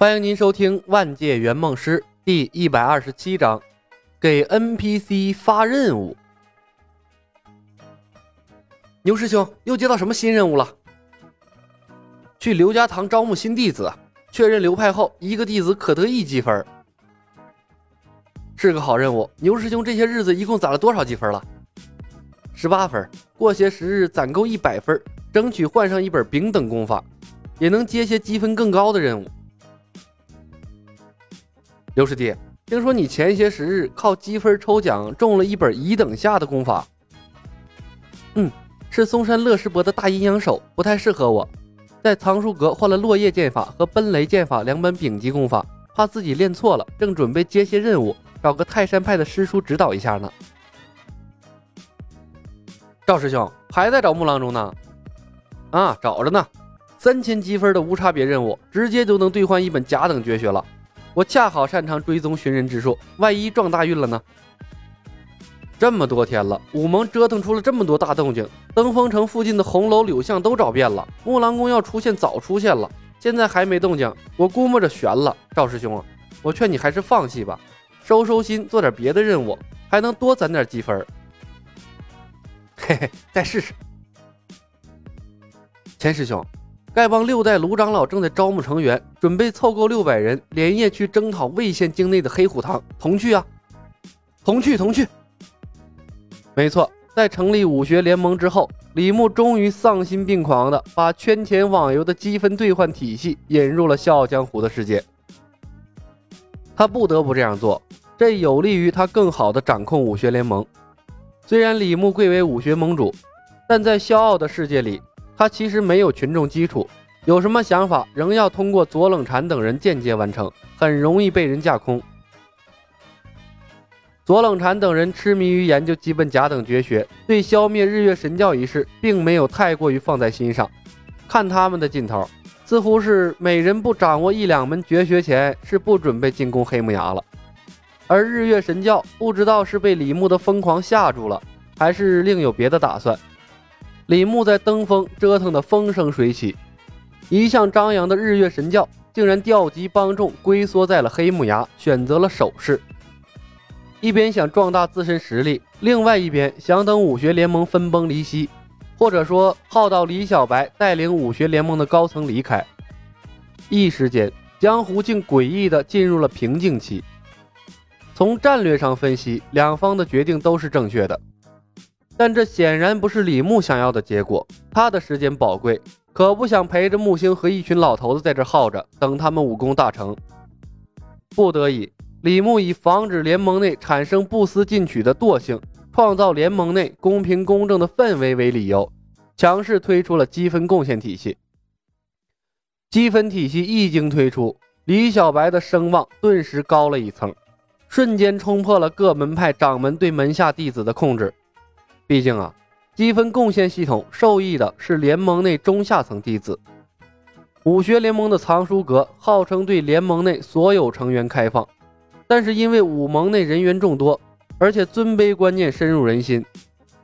欢迎您收听《万界圆梦师》第一百二十七章，给 NPC 发任务。牛师兄又接到什么新任务了？去刘家堂招募新弟子，确认流派后，一个弟子可得一积分。是个好任务。牛师兄这些日子一共攒了多少积分了？十八分。过些时日攒够一百分，争取换上一本丙等功法，也能接些积分更高的任务。刘师弟，听说你前些时日靠积分抽奖中了一本乙等下的功法。嗯，是嵩山乐师伯的大阴阳手，不太适合我。在藏书阁换了落叶剑法和奔雷剑法两本丙级功法，怕自己练错了，正准备接些任务，找个泰山派的师叔指导一下呢。赵师兄还在找木郎中呢？啊，找着呢。三千积分的无差别任务，直接就能兑换一本甲等绝学了。我恰好擅长追踪寻人之术，万一撞大运了呢？这么多天了，武盟折腾出了这么多大动静，登封城附近的红楼柳巷都找遍了，木兰宫要出现早出现了，现在还没动静，我估摸着悬了。赵师兄，我劝你还是放弃吧，收收心，做点别的任务，还能多攒点积分。嘿嘿，再试试。钱师兄。丐帮六代卢长老正在招募成员，准备凑够六百人，连夜去征讨魏县境内的黑虎堂。同去啊！同去，同去。没错，在成立武学联盟之后，李牧终于丧心病狂的把圈钱网游的积分兑换体系引入了笑傲江湖的世界。他不得不这样做，这有利于他更好的掌控武学联盟。虽然李牧贵为武学盟主，但在笑傲的世界里。他其实没有群众基础，有什么想法仍要通过左冷禅等人间接完成，很容易被人架空。左冷禅等人痴迷于研究基本甲等绝学，对消灭日月神教一事并没有太过于放在心上。看他们的劲头，似乎是每人不掌握一两门绝学前是不准备进攻黑木崖了。而日月神教不知道是被李牧的疯狂吓住了，还是另有别的打算。李牧在登封折腾得风生水起，一向张扬的日月神教竟然调集帮众龟缩在了黑木崖，选择了守势。一边想壮大自身实力，另外一边想等武学联盟分崩离析，或者说耗到李小白带领武学联盟的高层离开。一时间，江湖竟诡异地进入了平静期。从战略上分析，两方的决定都是正确的。但这显然不是李牧想要的结果。他的时间宝贵，可不想陪着木星和一群老头子在这耗着，等他们武功大成。不得已，李牧以防止联盟内产生不思进取的惰性，创造联盟内公平公正的氛围为理由，强势推出了积分贡献体系。积分体系一经推出，李小白的声望顿时高了一层，瞬间冲破了各门派掌门对门下弟子的控制。毕竟啊，积分贡献系统受益的是联盟内中下层弟子。武学联盟的藏书阁号称对联盟内所有成员开放，但是因为武盟内人员众多，而且尊卑观念深入人心，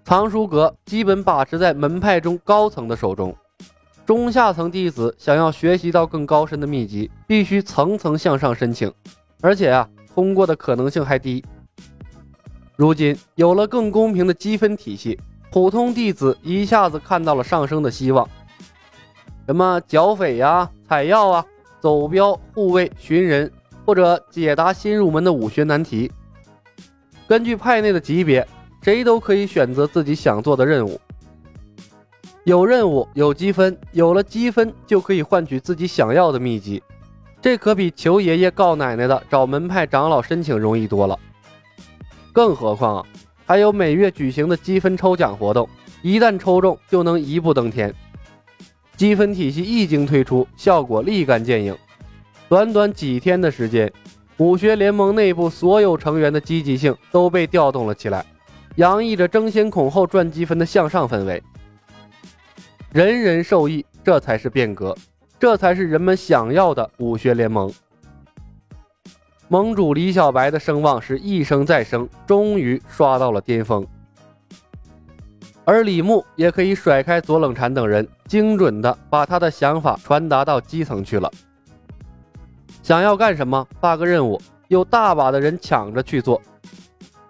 藏书阁基本把持在门派中高层的手中。中下层弟子想要学习到更高深的秘籍，必须层层向上申请，而且啊，通过的可能性还低。如今有了更公平的积分体系，普通弟子一下子看到了上升的希望。什么剿匪呀、采药啊、走镖、护卫、寻人，或者解答新入门的武学难题。根据派内的级别，谁都可以选择自己想做的任务。有任务有积分，有了积分就可以换取自己想要的秘籍，这可比求爷爷告奶奶的找门派长老申请容易多了。更何况啊，还有每月举行的积分抽奖活动，一旦抽中就能一步登天。积分体系一经推出，效果立竿见影。短短几天的时间，武学联盟内部所有成员的积极性都被调动了起来，洋溢着争先恐后赚积分的向上氛围。人人受益，这才是变革，这才是人们想要的武学联盟。盟主李小白的声望是一升再升，终于刷到了巅峰。而李牧也可以甩开左冷禅等人，精准的把他的想法传达到基层去了。想要干什么发个任务，有大把的人抢着去做。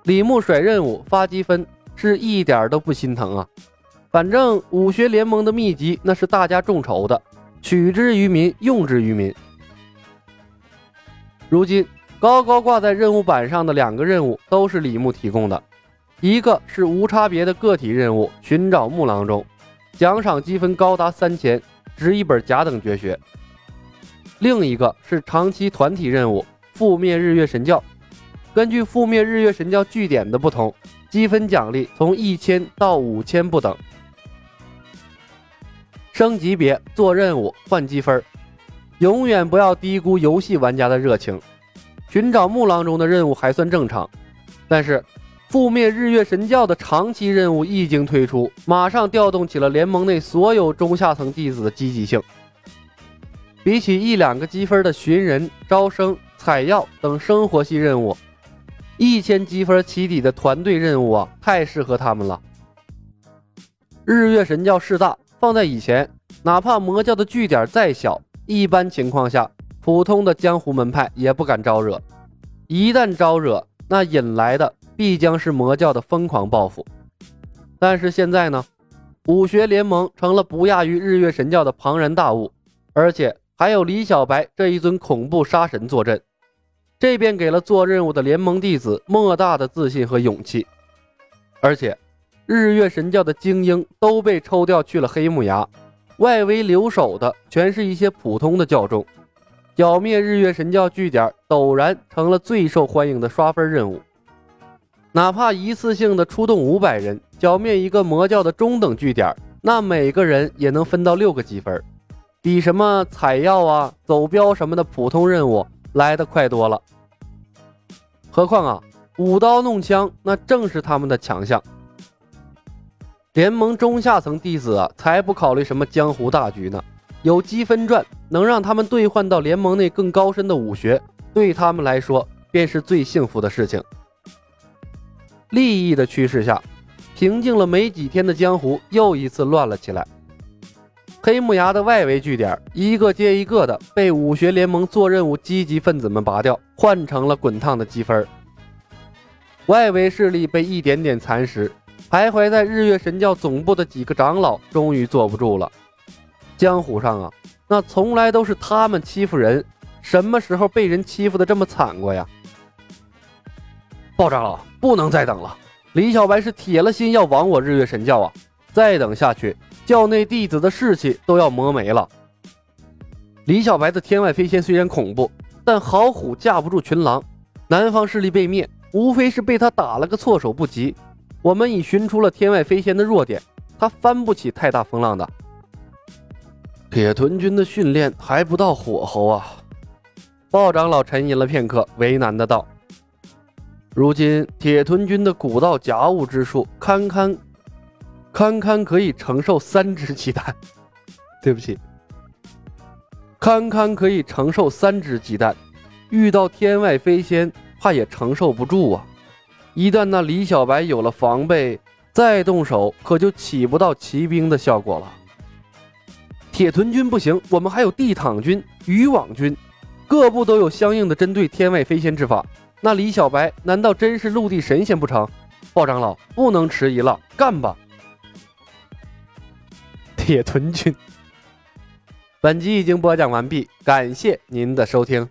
李牧甩任务发积分，是一点都不心疼啊。反正武学联盟的秘籍那是大家众筹的，取之于民，用之于民。如今高高挂在任务板上的两个任务都是李牧提供的，一个是无差别的个体任务，寻找木郎中，奖赏积分高达三千，值一本甲等绝学；另一个是长期团体任务，覆灭日月神教。根据覆灭日月神教据点的不同，积分奖励从一千到五千不等。升级别做任务换积分，永远不要低估游戏玩家的热情。寻找木郎中的任务还算正常，但是覆灭日月神教的长期任务一经推出，马上调动起了联盟内所有中下层弟子的积极性。比起一两个积分的寻人、招生、采药等生活系任务，一千积分起底的团队任务啊，太适合他们了。日月神教势大。放在以前，哪怕魔教的据点再小，一般情况下，普通的江湖门派也不敢招惹。一旦招惹，那引来的必将是魔教的疯狂报复。但是现在呢，武学联盟成了不亚于日月神教的庞然大物，而且还有李小白这一尊恐怖杀神坐镇，这便给了做任务的联盟弟子莫大的自信和勇气，而且。日月神教的精英都被抽调去了黑木崖，外围留守的全是一些普通的教众。剿灭日月神教据点陡然成了最受欢迎的刷分任务。哪怕一次性的出动五百人剿灭一个魔教的中等据点，那每个人也能分到六个积分，比什么采药啊、走镖什么的普通任务来得快多了。何况啊，舞刀弄枪那正是他们的强项。联盟中下层弟子啊，才不考虑什么江湖大局呢。有积分赚，能让他们兑换到联盟内更高深的武学，对他们来说便是最幸福的事情。利益的驱使下，平静了没几天的江湖又一次乱了起来。黑木崖的外围据点，一个接一个的被武学联盟做任务积极分子们拔掉，换成了滚烫的积分。外围势力被一点点蚕食。徘徊在日月神教总部的几个长老终于坐不住了。江湖上啊，那从来都是他们欺负人，什么时候被人欺负的这么惨过呀？爆炸了，不能再等了！李小白是铁了心要亡我日月神教啊！再等下去，教内弟子的士气都要磨没了。李小白的天外飞仙虽然恐怖，但好虎架不住群狼，南方势力被灭，无非是被他打了个措手不及。我们已寻出了天外飞仙的弱点，他翻不起太大风浪的。铁屯军的训练还不到火候啊！鲍长老沉吟了片刻，为难的道：“如今铁屯军的古道甲物之术，堪堪堪堪可以承受三只鸡蛋。对不起，堪堪可以承受三只鸡蛋，遇到天外飞仙，怕也承受不住啊！”一旦那李小白有了防备，再动手可就起不到骑兵的效果了。铁臀军不行，我们还有地躺军、渔网军，各部都有相应的针对天外飞仙之法。那李小白难道真是陆地神仙不成？鲍长老不能迟疑了，干吧！铁臀军。本集已经播讲完毕，感谢您的收听。